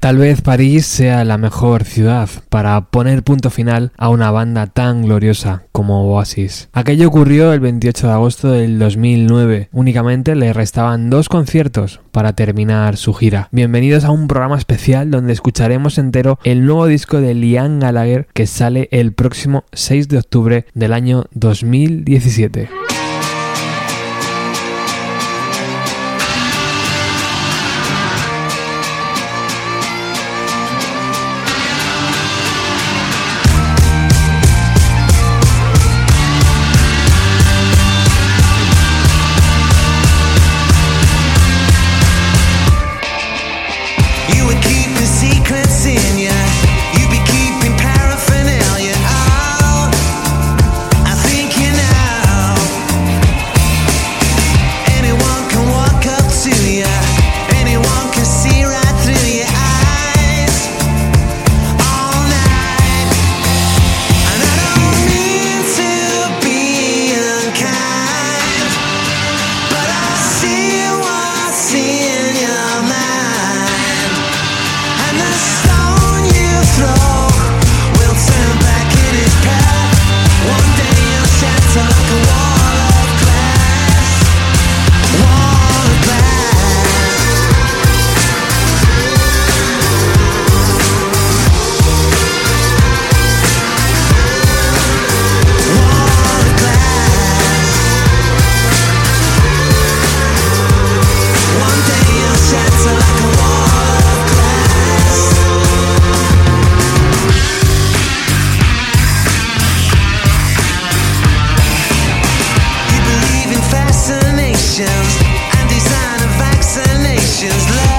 Tal vez París sea la mejor ciudad para poner punto final a una banda tan gloriosa como Oasis. Aquello ocurrió el 28 de agosto del 2009. Únicamente le restaban dos conciertos para terminar su gira. Bienvenidos a un programa especial donde escucharemos entero el nuevo disco de Liam Gallagher que sale el próximo 6 de octubre del año 2017. questions left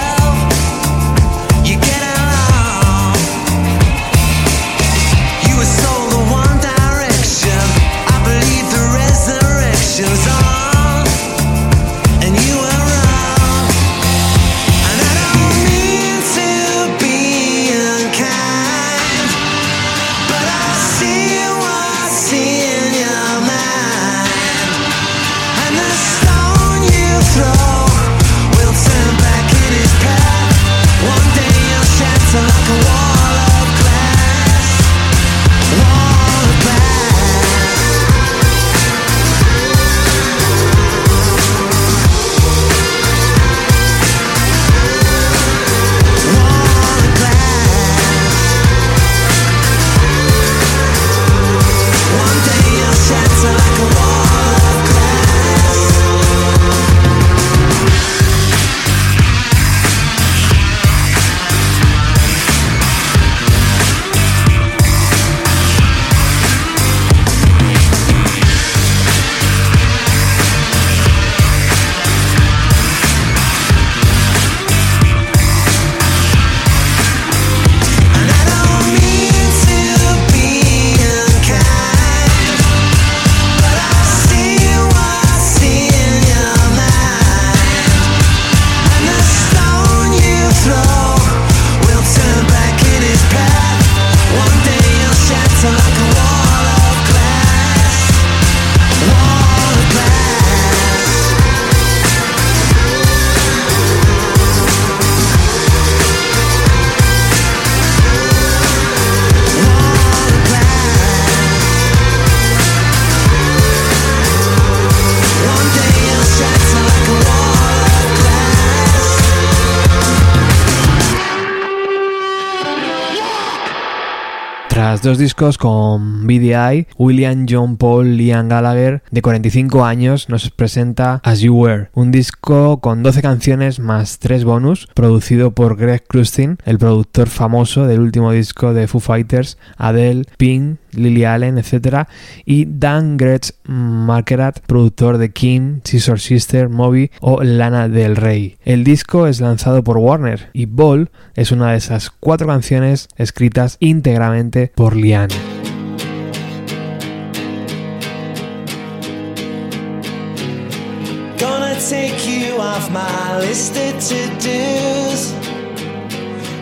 dos discos con BDI, William John Paul Liam Gallagher, de 45 años, nos presenta As You Were, un disco con 12 canciones más 3 bonus, producido por Greg Krustin, el productor famoso del último disco de Foo Fighters, Adele, Pink, Lily Allen, etc. Y Dan Gretsch Markerat, productor de King, Scissor Sister, Moby o Lana del Rey. El disco es lanzado por Warner y Ball es una de esas cuatro canciones escritas íntegramente por Lian.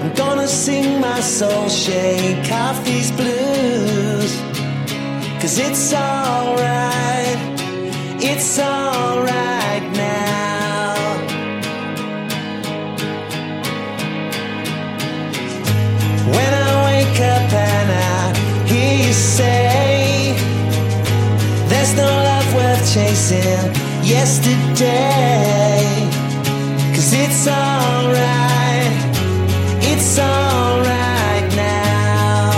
I'm gonna sing my soul, shake off these blues. Cause it's alright, it's alright now. you say there's no love worth chasing yesterday? Cause it's alright, it's alright now.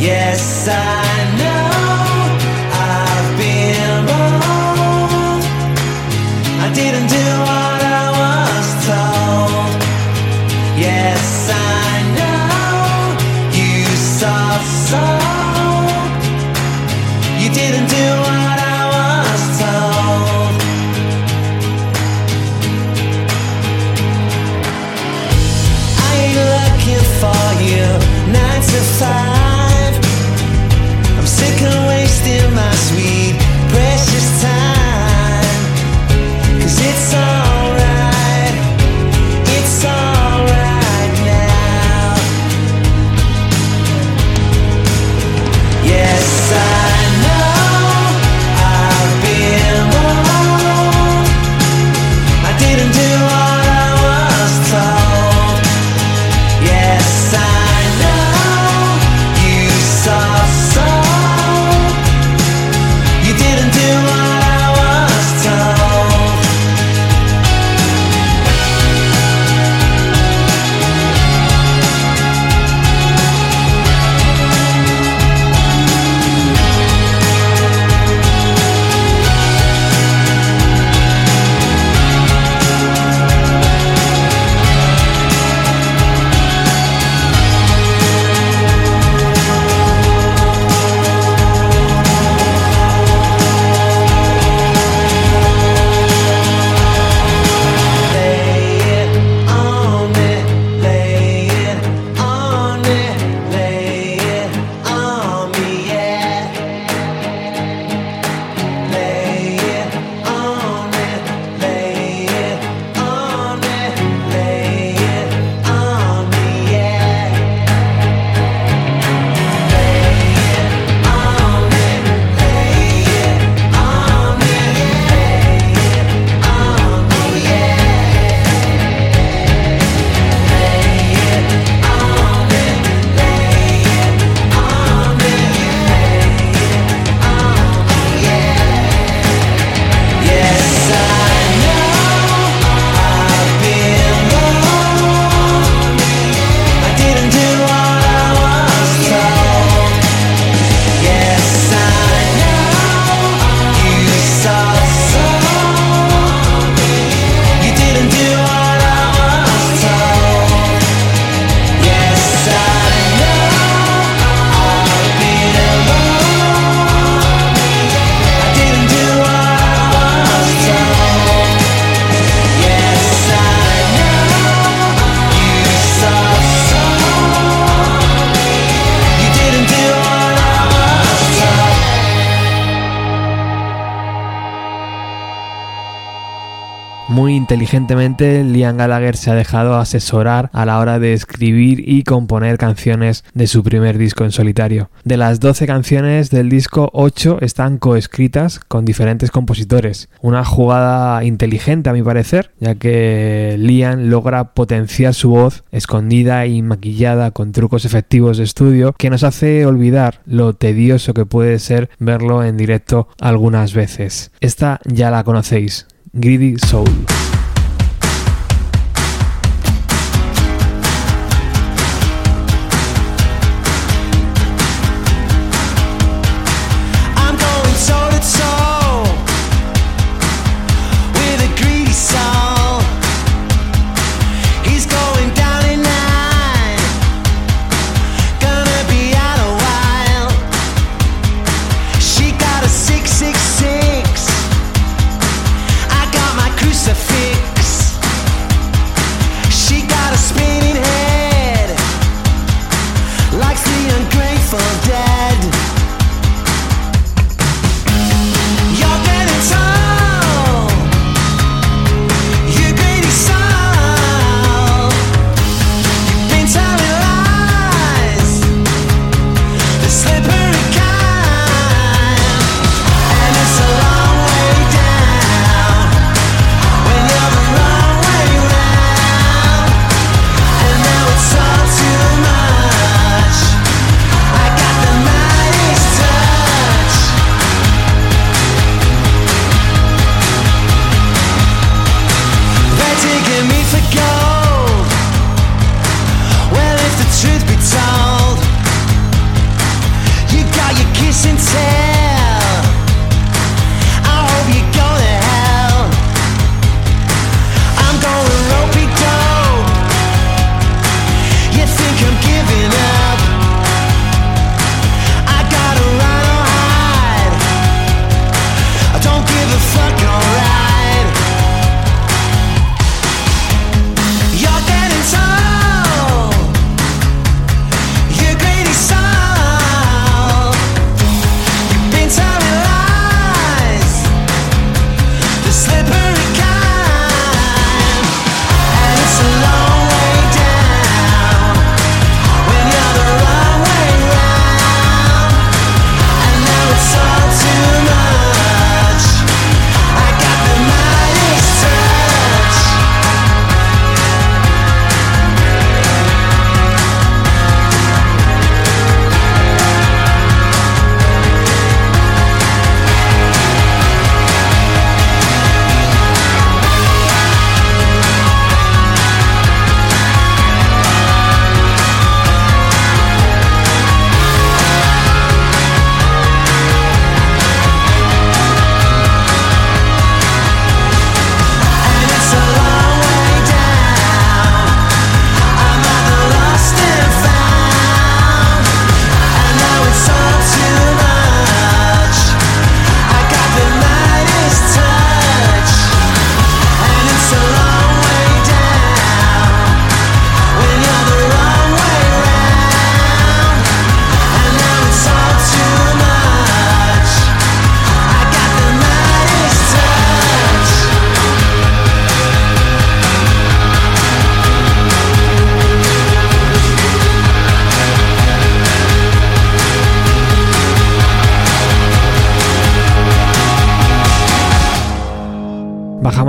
Yes, I know I've been wrong. I didn't do all. Wasting my sweet, precious time. Cause it's alright, inteligentemente, Liam Gallagher se ha dejado asesorar a la hora de escribir y componer canciones de su primer disco en solitario. De las 12 canciones del disco, 8 están coescritas con diferentes compositores. Una jugada inteligente a mi parecer, ya que Liam logra potenciar su voz escondida y maquillada con trucos efectivos de estudio que nos hace olvidar lo tedioso que puede ser verlo en directo algunas veces. Esta ya la conocéis. Greedy Soul.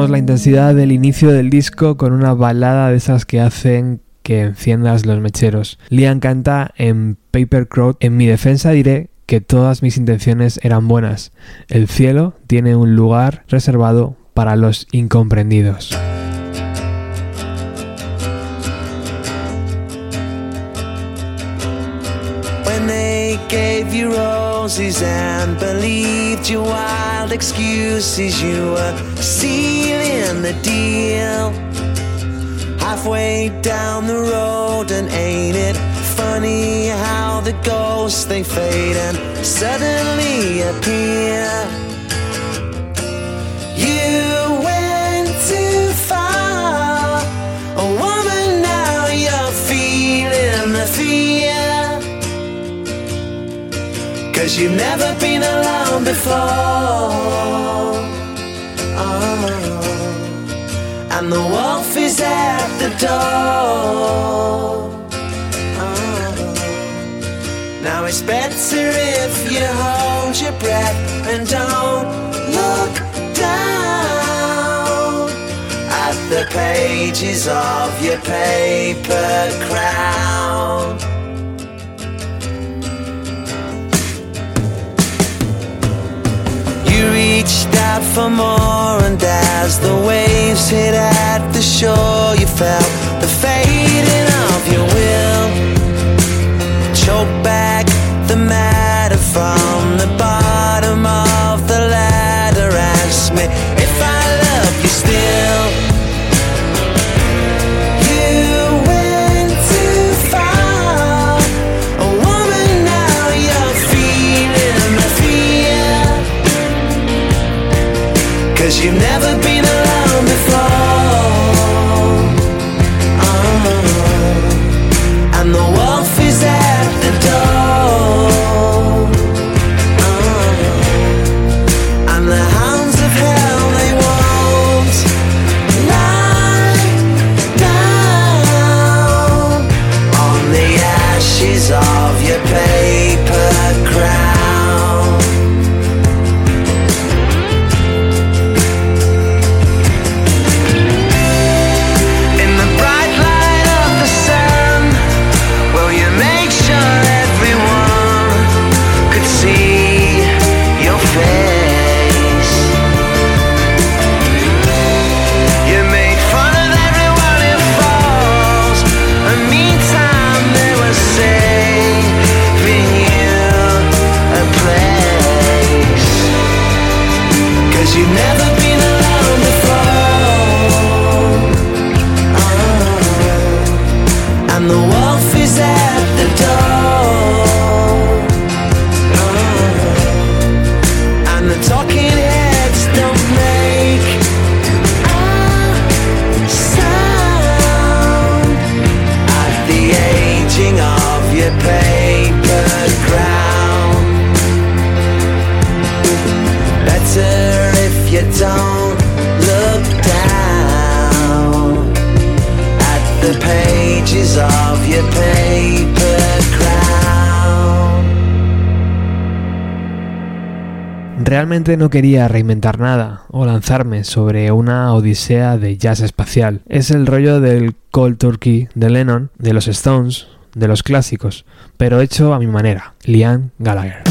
La intensidad del inicio del disco con una balada de esas que hacen que enciendas los mecheros. Liam canta en Paper Crowd. En mi defensa diré que todas mis intenciones eran buenas. El cielo tiene un lugar reservado para los incomprendidos. Roses and believed your wild excuses. You were sealing the deal halfway down the road, and ain't it funny how the ghosts they fade and suddenly appear? You went too far, a woman. Now you're feeling the fear. Cause you've never been alone before. Oh. And the wolf is at the door. Oh. Now it's better if you hold your breath and don't look down at the pages of your paper crown. Out for more, and as the waves hit at the shore, you felt the fading of your will. Choke back the matter from the bottom of the ladder. Ask me if I love you still. Cause you've never been You never Realmente no quería reinventar nada o lanzarme sobre una odisea de jazz espacial. Es el rollo del Cold Turkey de Lennon, de los Stones, de los clásicos, pero hecho a mi manera. Liam Gallagher.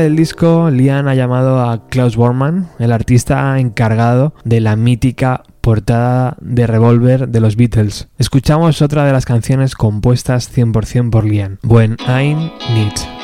Del disco, Liam ha llamado a Klaus Bormann, el artista encargado de la mítica portada de Revolver de los Beatles. Escuchamos otra de las canciones compuestas 100% por Liam, When I'm Neat.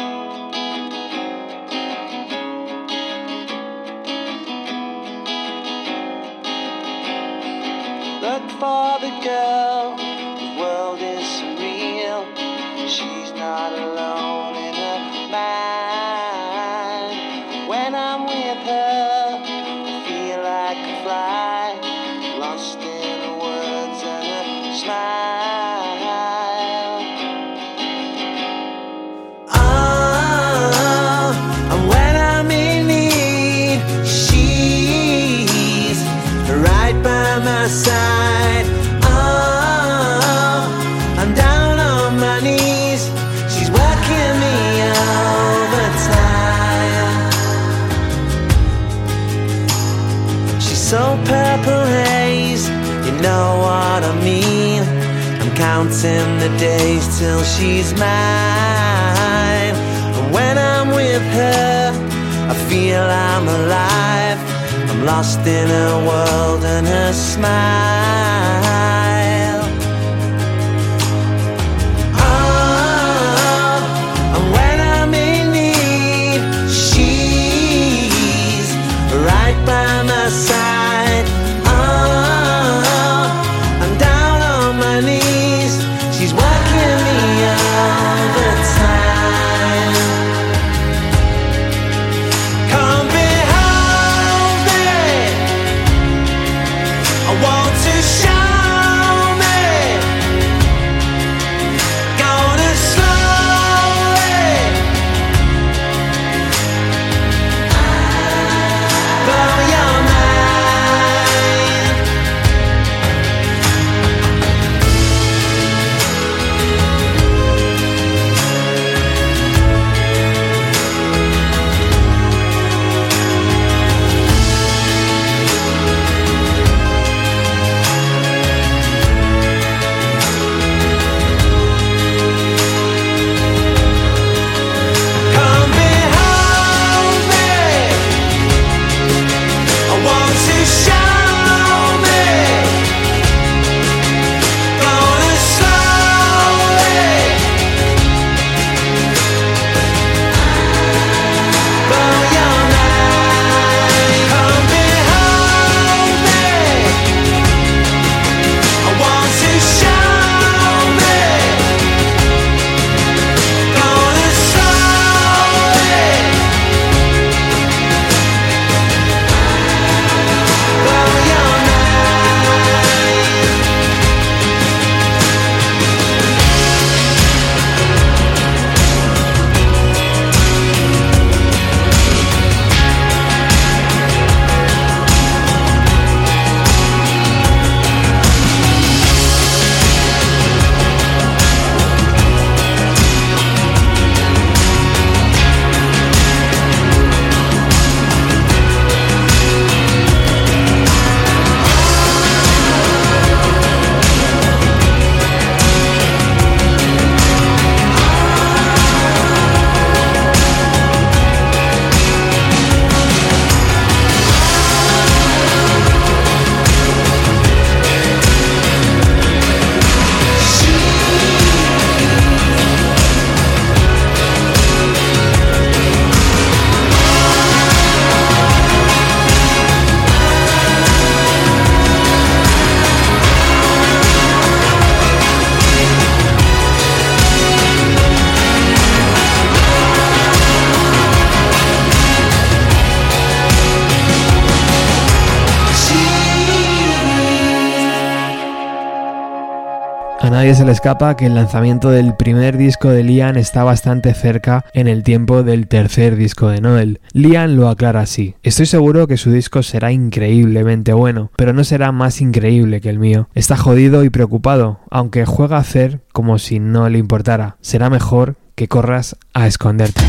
Till she's mine. When I'm with her, I feel I'm alive. I'm lost in her world and her smile. Escapa que el lanzamiento del primer disco de Liam está bastante cerca en el tiempo del tercer disco de Noel. Liam lo aclara así. Estoy seguro que su disco será increíblemente bueno, pero no será más increíble que el mío. Está jodido y preocupado, aunque juega a hacer como si no le importara. Será mejor que corras a esconderte.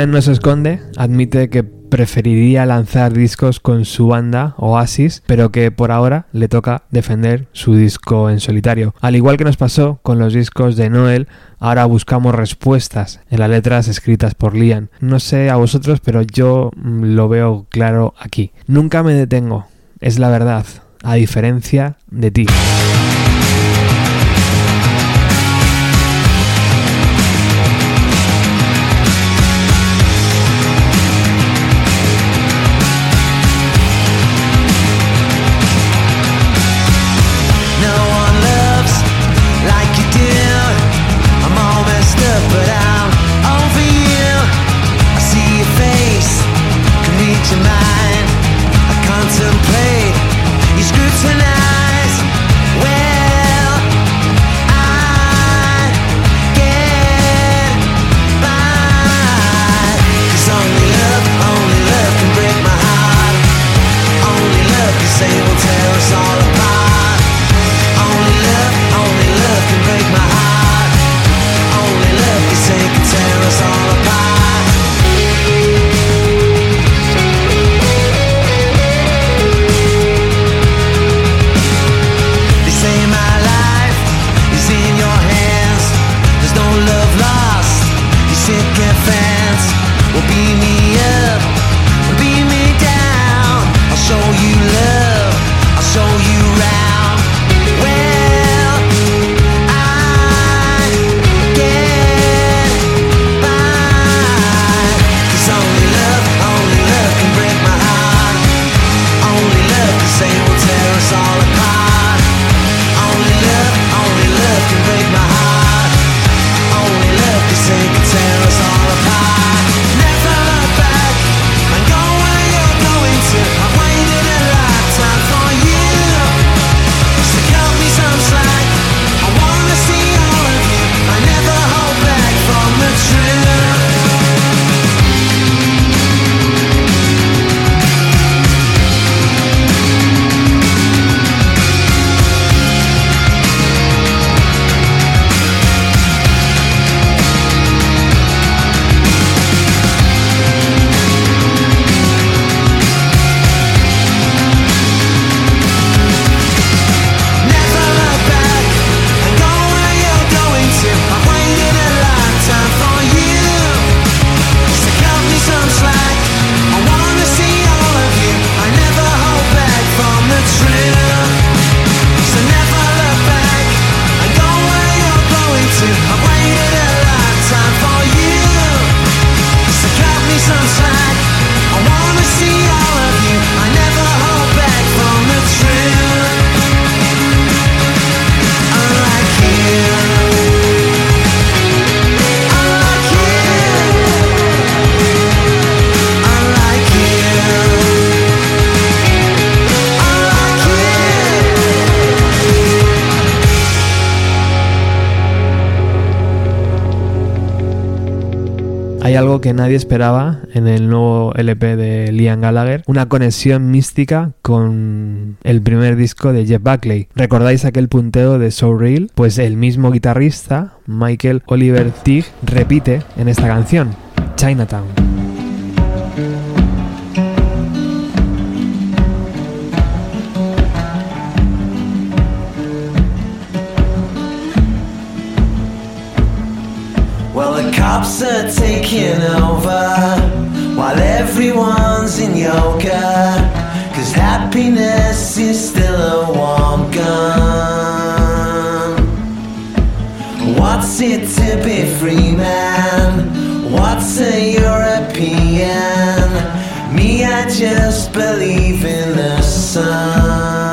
Liam no se esconde, admite que preferiría lanzar discos con su banda Oasis, pero que por ahora le toca defender su disco en solitario. Al igual que nos pasó con los discos de Noel, ahora buscamos respuestas en las letras escritas por Liam. No sé a vosotros, pero yo mm, lo veo claro aquí. Nunca me detengo, es la verdad, a diferencia de ti. Nadie esperaba en el nuevo LP de Liam Gallagher, una conexión mística con el primer disco de Jeff Buckley. ¿Recordáis aquel punteo de So Real? Pues el mismo guitarrista, Michael Oliver Tig, repite en esta canción, Chinatown. Cops are taking over while everyone's in yoga. Cause happiness is still a warm gun. What's it to be free, man? What's a European? Me, I just believe in the sun.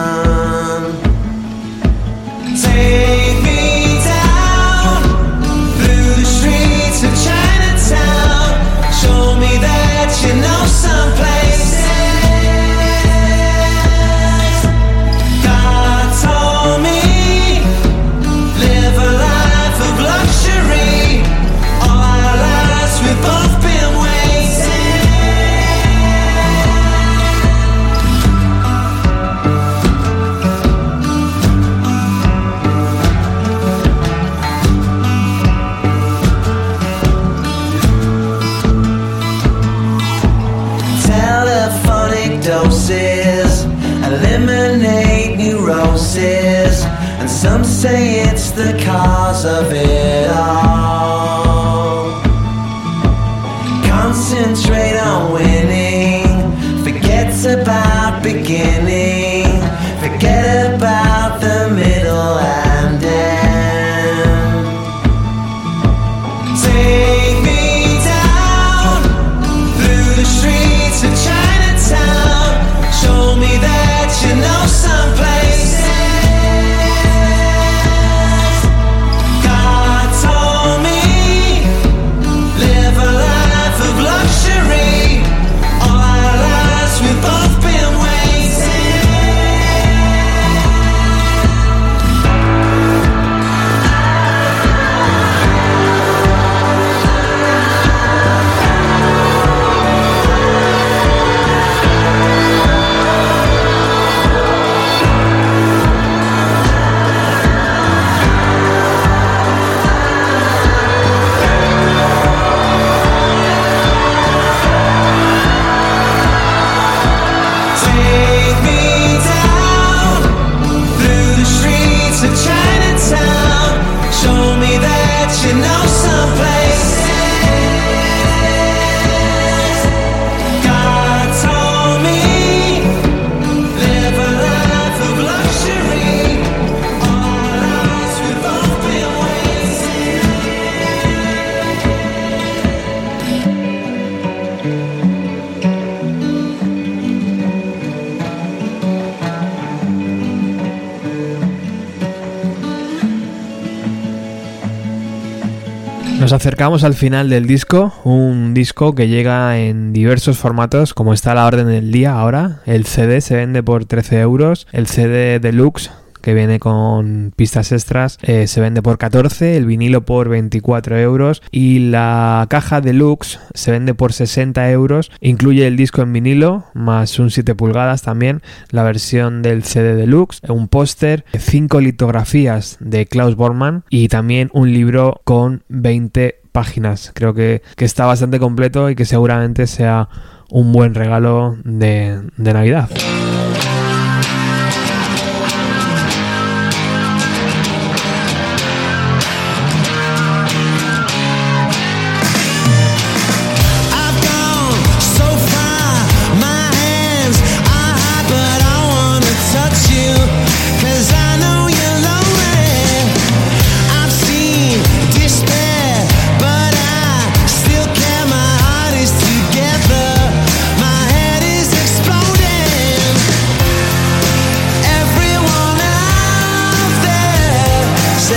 Nos acercamos al final del disco, un disco que llega en diversos formatos, como está a la orden del día ahora. El CD se vende por 13 euros, el CD deluxe que viene con pistas extras, eh, se vende por 14, el vinilo por 24 euros y la caja deluxe se vende por 60 euros. Incluye el disco en vinilo, más un 7 pulgadas también, la versión del CD deluxe, un póster, 5 litografías de Klaus Bormann y también un libro con 20 páginas. Creo que, que está bastante completo y que seguramente sea un buen regalo de Navidad.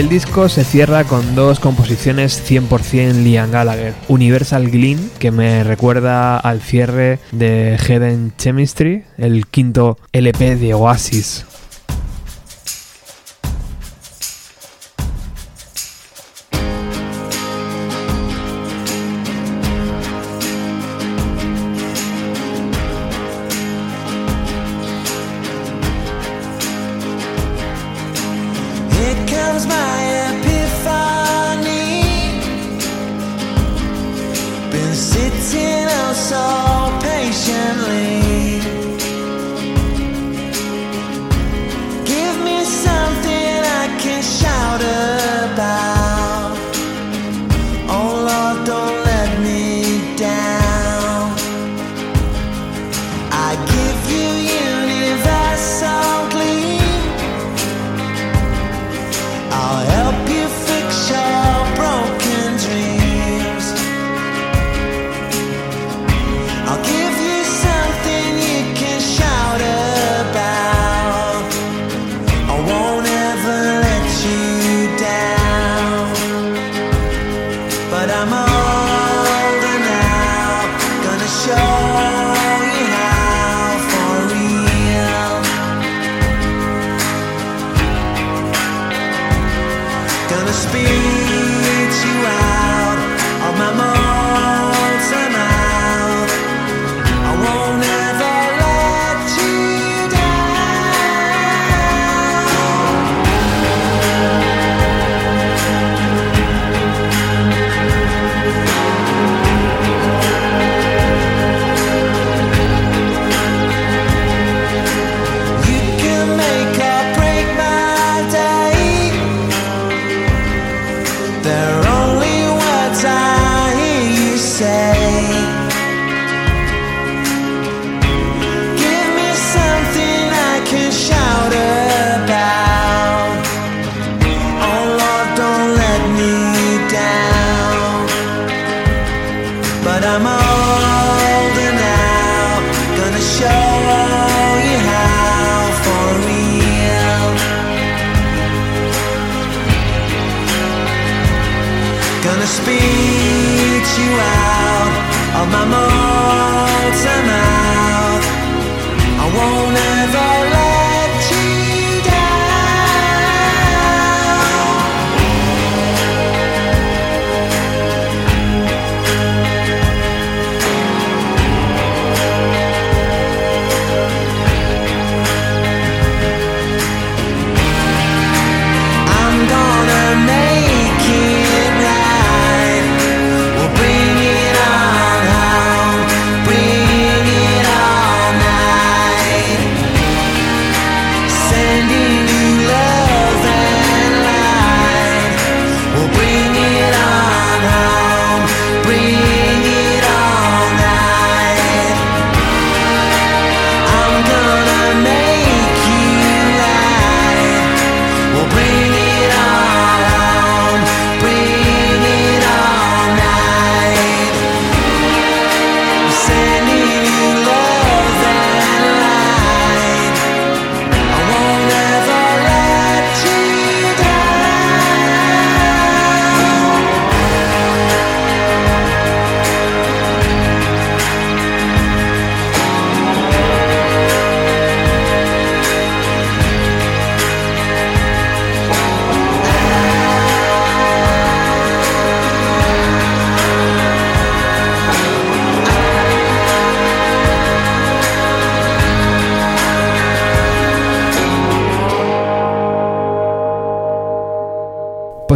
El disco se cierra con dos composiciones 100% Liam Gallagher. Universal Glean, que me recuerda al cierre de Hidden Chemistry, el quinto LP de Oasis,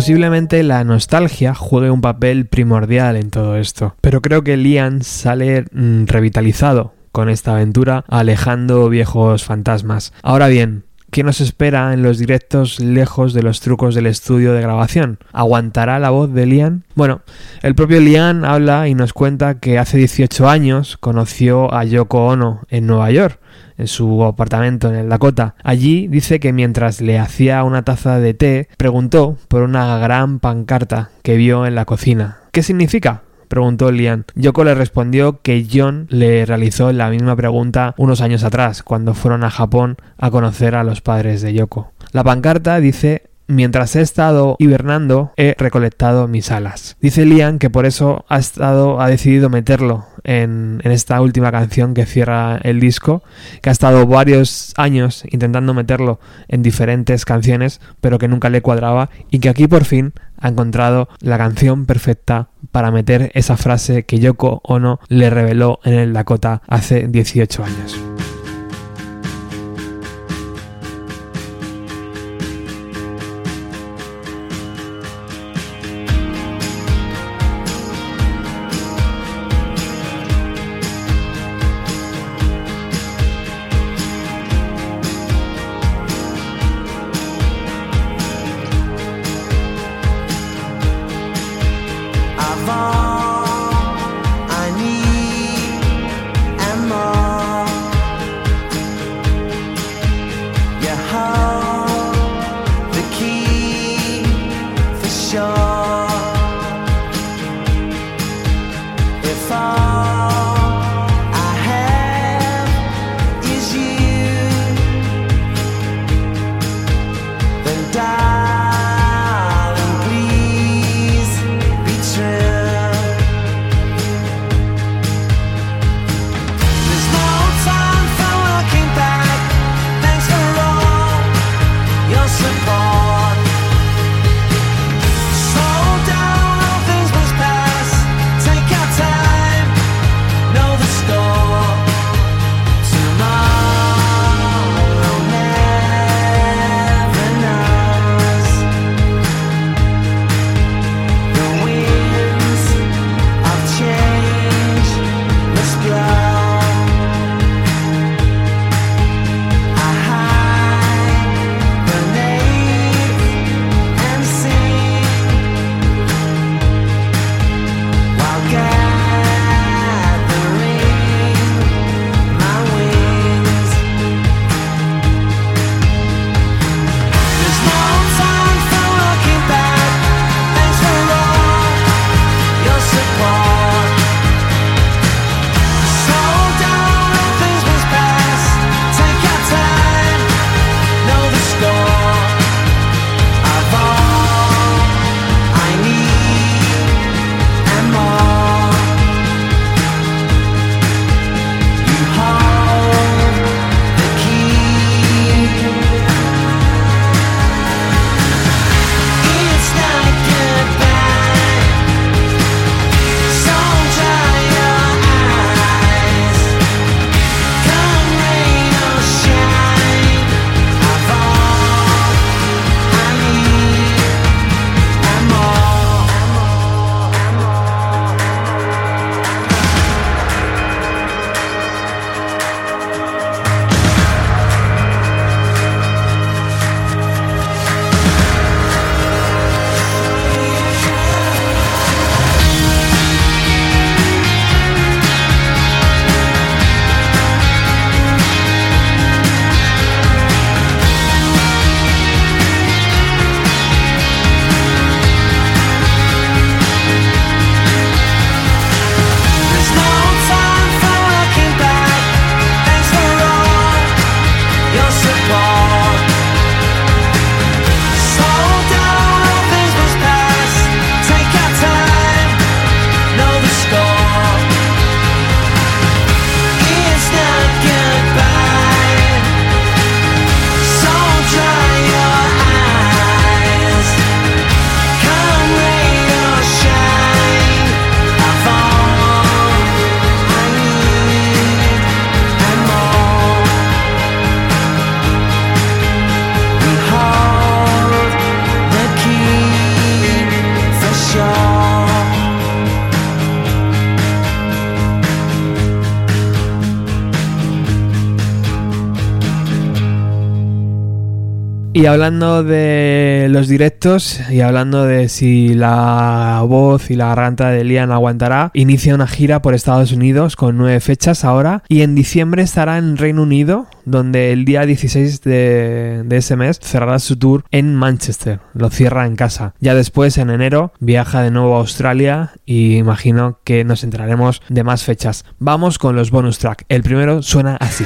Posiblemente la nostalgia juegue un papel primordial en todo esto, pero creo que Lian sale mm, revitalizado con esta aventura, alejando viejos fantasmas. Ahora bien, ¿Qué nos espera en los directos lejos de los trucos del estudio de grabación? ¿Aguantará la voz de Lian? Bueno, el propio Lian habla y nos cuenta que hace 18 años conoció a Yoko Ono en Nueva York en su apartamento en el Dakota. Allí dice que mientras le hacía una taza de té, preguntó por una gran pancarta que vio en la cocina. ¿Qué significa? preguntó Lian. Yoko le respondió que John le realizó la misma pregunta unos años atrás, cuando fueron a Japón a conocer a los padres de Yoko. La pancarta dice Mientras he estado hibernando, he recolectado mis alas. Dice Liam que por eso ha estado, ha decidido meterlo en, en, esta última canción que cierra el disco, que ha estado varios años intentando meterlo en diferentes canciones, pero que nunca le cuadraba, y que aquí por fin ha encontrado la canción perfecta para meter esa frase que Yoko Ono le reveló en el Dakota hace 18 años. Y hablando de los directos y hablando de si la voz y la garganta de Liam aguantará, inicia una gira por Estados Unidos con nueve fechas ahora y en diciembre estará en Reino Unido, donde el día 16 de, ese mes cerrará su tour en Manchester, lo cierra en casa. Ya después, en enero, viaja de nuevo a Australia y imagino que nos enteraremos de más fechas. Vamos con los bonus track. El primero suena así.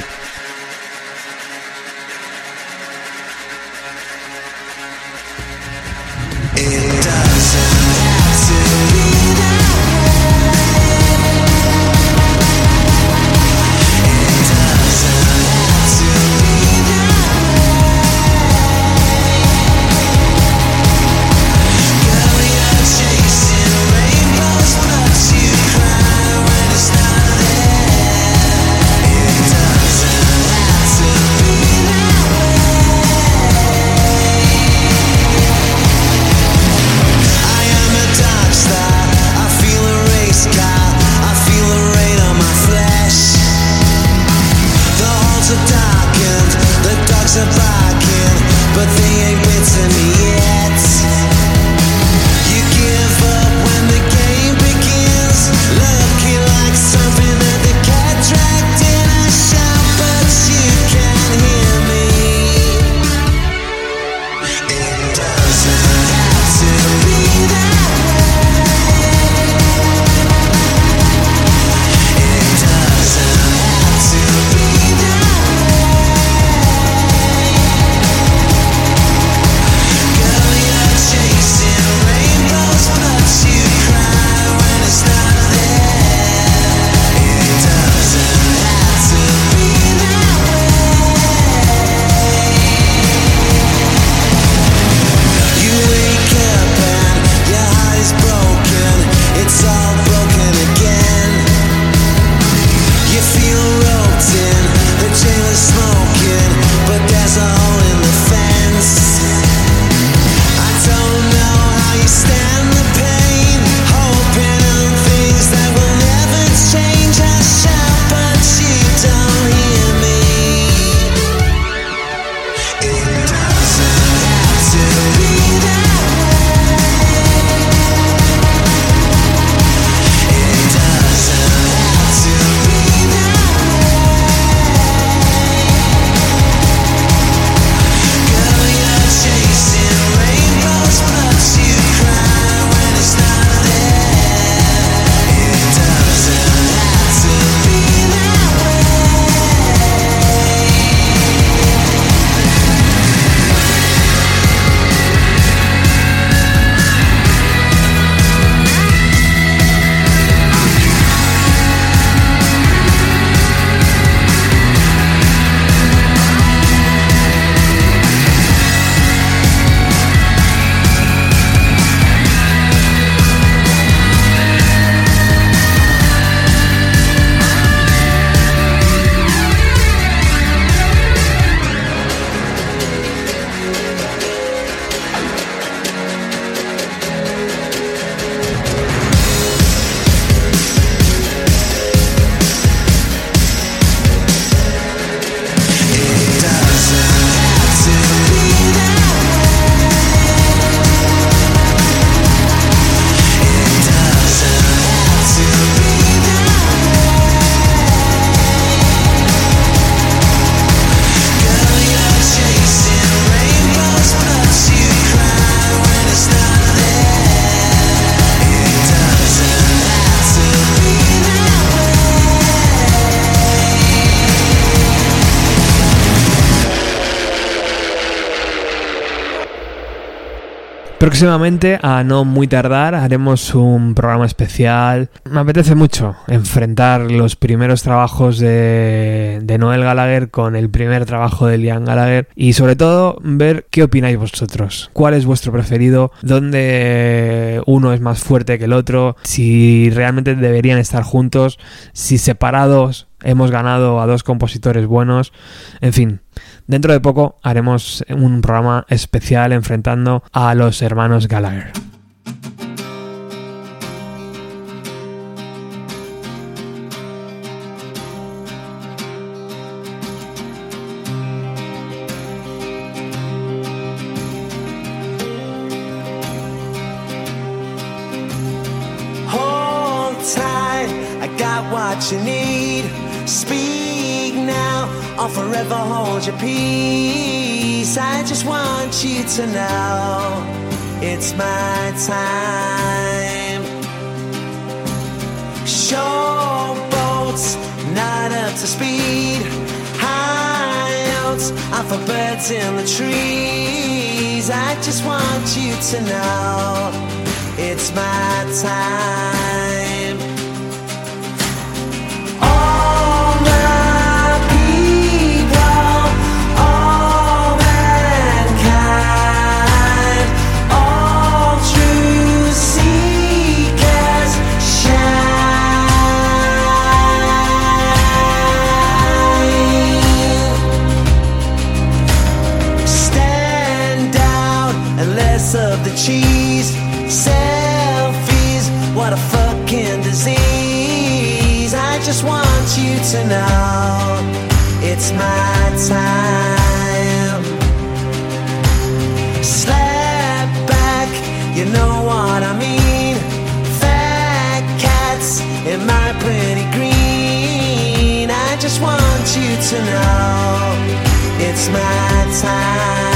Próximamente, a no muy tardar, haremos un programa especial. Me apetece mucho enfrentar los primeros trabajos de, Noel Gallagher con el primer trabajo de Liam Gallagher y sobre todo ver qué opináis vosotros. ¿Cuál es vuestro preferido? ¿Dónde uno es más fuerte que el otro? Si realmente deberían estar juntos, si separados hemos ganado a dos compositores buenos. En fin, Dentro de poco haremos un programa especial enfrentando a los hermanos Gallagher. Your peace. I just want you to know it's my time. Shore boats not up to speed. High notes are for birds in the trees. I just want you to know it's my time. To know it's my time. Slap back, you know what I mean. Fat cats in my pretty green. I just want you to know it's my time.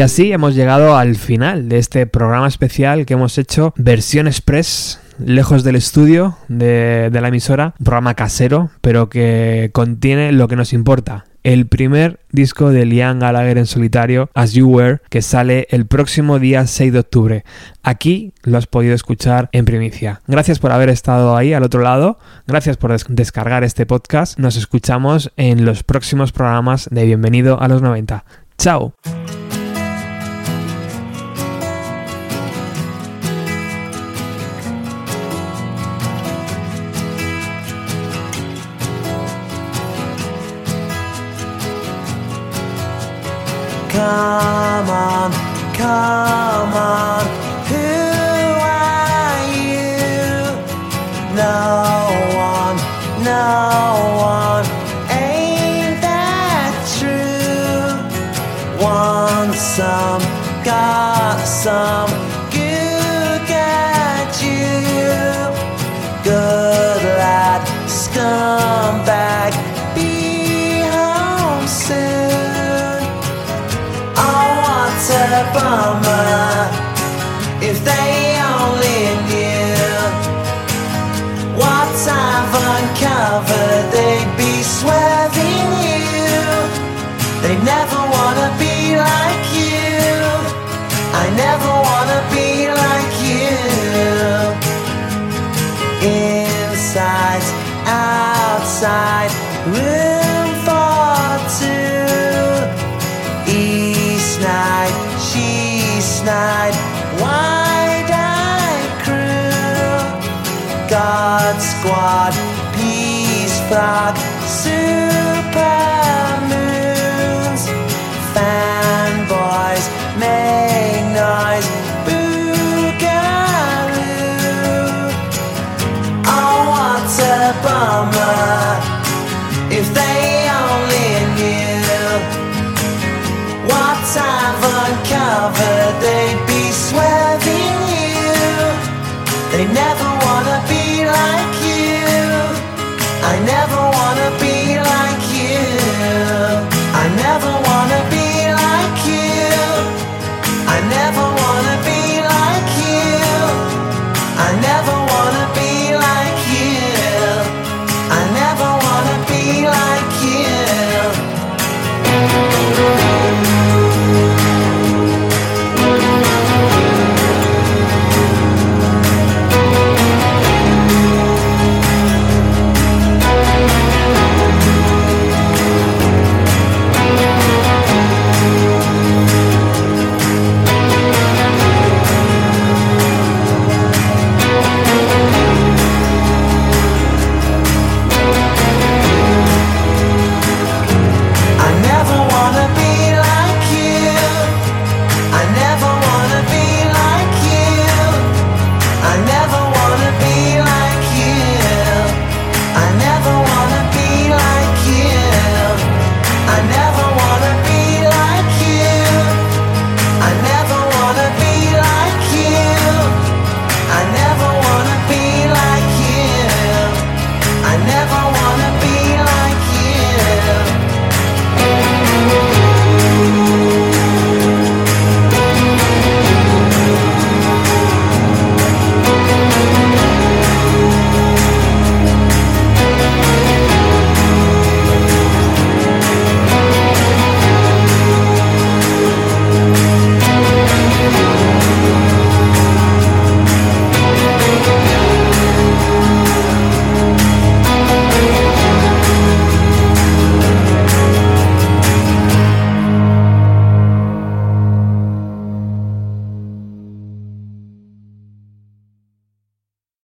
Y así hemos llegado al final de este programa especial que hemos hecho, versión express, lejos del estudio de, la emisora, un programa casero, pero que contiene lo que nos importa. El primer disco de Liam Gallagher en solitario, As You Were, que sale el próximo día 6 de octubre. Aquí lo has podido escuchar en primicia. Gracias por haber estado ahí al otro lado, gracias por des- descargar este podcast. Nos escuchamos en los próximos programas de Bienvenido a los 90. ¡Chao! Come on, come